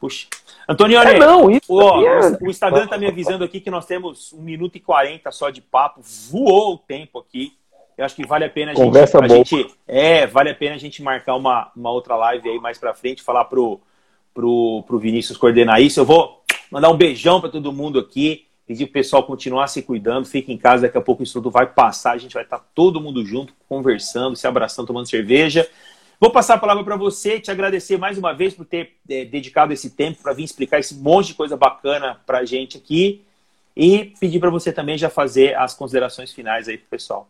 Puxa. Antonione, é, não, isso ó, é... o Instagram está me avisando aqui que nós temos um minuto e quarenta só de papo. Voou o tempo aqui. Eu acho que vale a pena a gente, a gente, é, vale a pena a gente marcar uma, uma outra live aí mais para frente, falar pro, pro, pro Vinícius coordenar isso. Eu vou mandar um beijão para todo mundo aqui. Pedir o pessoal continuar se cuidando, fique em casa, daqui a pouco o estudo vai passar, a gente vai estar todo mundo junto, conversando, se abraçando, tomando cerveja. Vou passar a palavra para você, te agradecer mais uma vez por ter é, dedicado esse tempo para vir explicar esse monte de coisa bacana para a gente aqui e pedir para você também já fazer as considerações finais aí para o pessoal.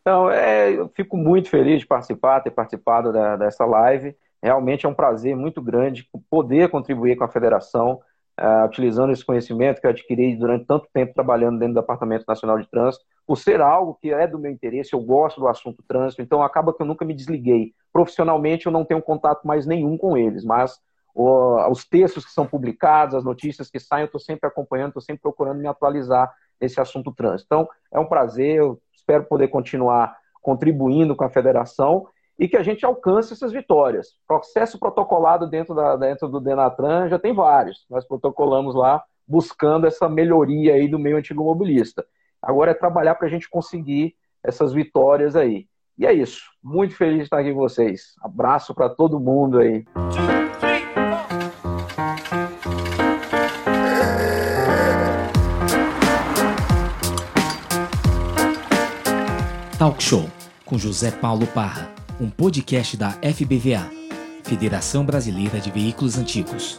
Então, é, eu fico muito feliz de participar, ter participado da, dessa live. Realmente é um prazer muito grande poder contribuir com a federação, uh, utilizando esse conhecimento que eu adquiri durante tanto tempo trabalhando dentro do Departamento Nacional de Trânsito, por ser algo que é do meu interesse, eu gosto do assunto trânsito, então acaba que eu nunca me desliguei. Profissionalmente eu não tenho contato mais nenhum com eles, mas os textos que são publicados, as notícias que saem, eu estou sempre acompanhando, estou sempre procurando me atualizar nesse assunto trânsito. Então, é um prazer, eu espero poder continuar contribuindo com a federação e que a gente alcance essas vitórias. Processo protocolado dentro, da, dentro do Denatran já tem vários. Nós protocolamos lá buscando essa melhoria aí do meio antigo mobilista. Agora é trabalhar para a gente conseguir essas vitórias aí. E é isso. Muito feliz de estar aqui com vocês. Abraço para todo mundo aí. Talk Show com José Paulo Parra, um podcast da FBVA, Federação Brasileira de Veículos Antigos.